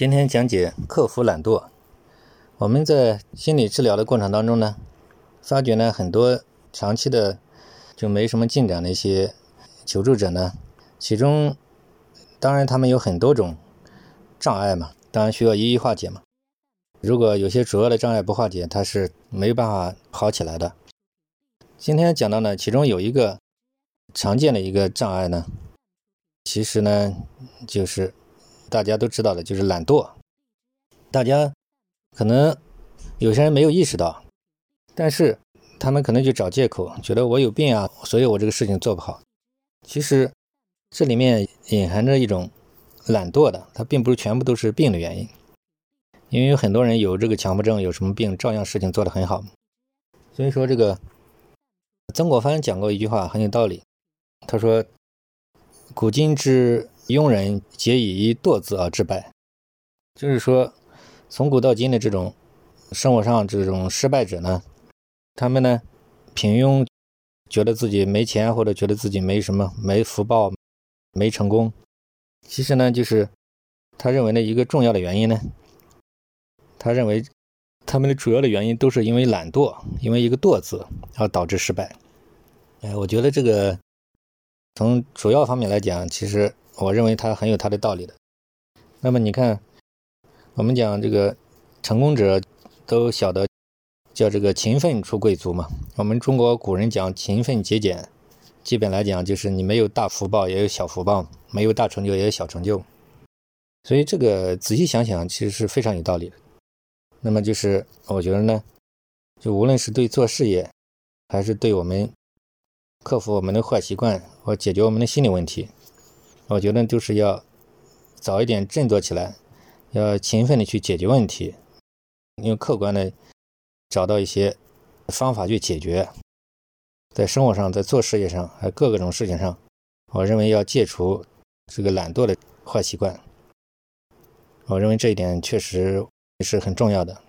今天讲解克服懒惰。我们在心理治疗的过程当中呢，发觉呢很多长期的就没什么进展的一些求助者呢，其中当然他们有很多种障碍嘛，当然需要一一化解嘛。如果有些主要的障碍不化解，他是没有办法好起来的。今天讲到呢，其中有一个常见的一个障碍呢，其实呢就是。大家都知道的，就是懒惰。大家可能有些人没有意识到，但是他们可能就找借口，觉得我有病啊，所以我这个事情做不好。其实这里面隐含着一种懒惰的，它并不是全部都是病的原因。因为有很多人有这个强迫症，有什么病，照样事情做得很好。所以说，这个曾国藩讲过一句话很有道理，他说：“古今之。”庸人皆以一惰字而致败，就是说，从古到今的这种生活上这种失败者呢，他们呢平庸，觉得自己没钱或者觉得自己没什么没福报没成功，其实呢就是他认为的一个重要的原因呢，他认为他们的主要的原因都是因为懒惰，因为一个惰字而导致失败。哎，我觉得这个从主要方面来讲，其实。我认为他很有他的道理的。那么你看，我们讲这个成功者都晓得叫这个勤奋出贵族嘛。我们中国古人讲勤奋节俭，基本来讲就是你没有大福报也有小福报，没有大成就也有小成就。所以这个仔细想想，其实是非常有道理的。那么就是我觉得呢，就无论是对做事业，还是对我们克服我们的坏习惯或解决我们的心理问题。我觉得就是要早一点振作起来，要勤奋的去解决问题，用客观的找到一些方法去解决。在生活上，在做事业上，还各个种事情上，我认为要戒除这个懒惰的坏习惯。我认为这一点确实是很重要的。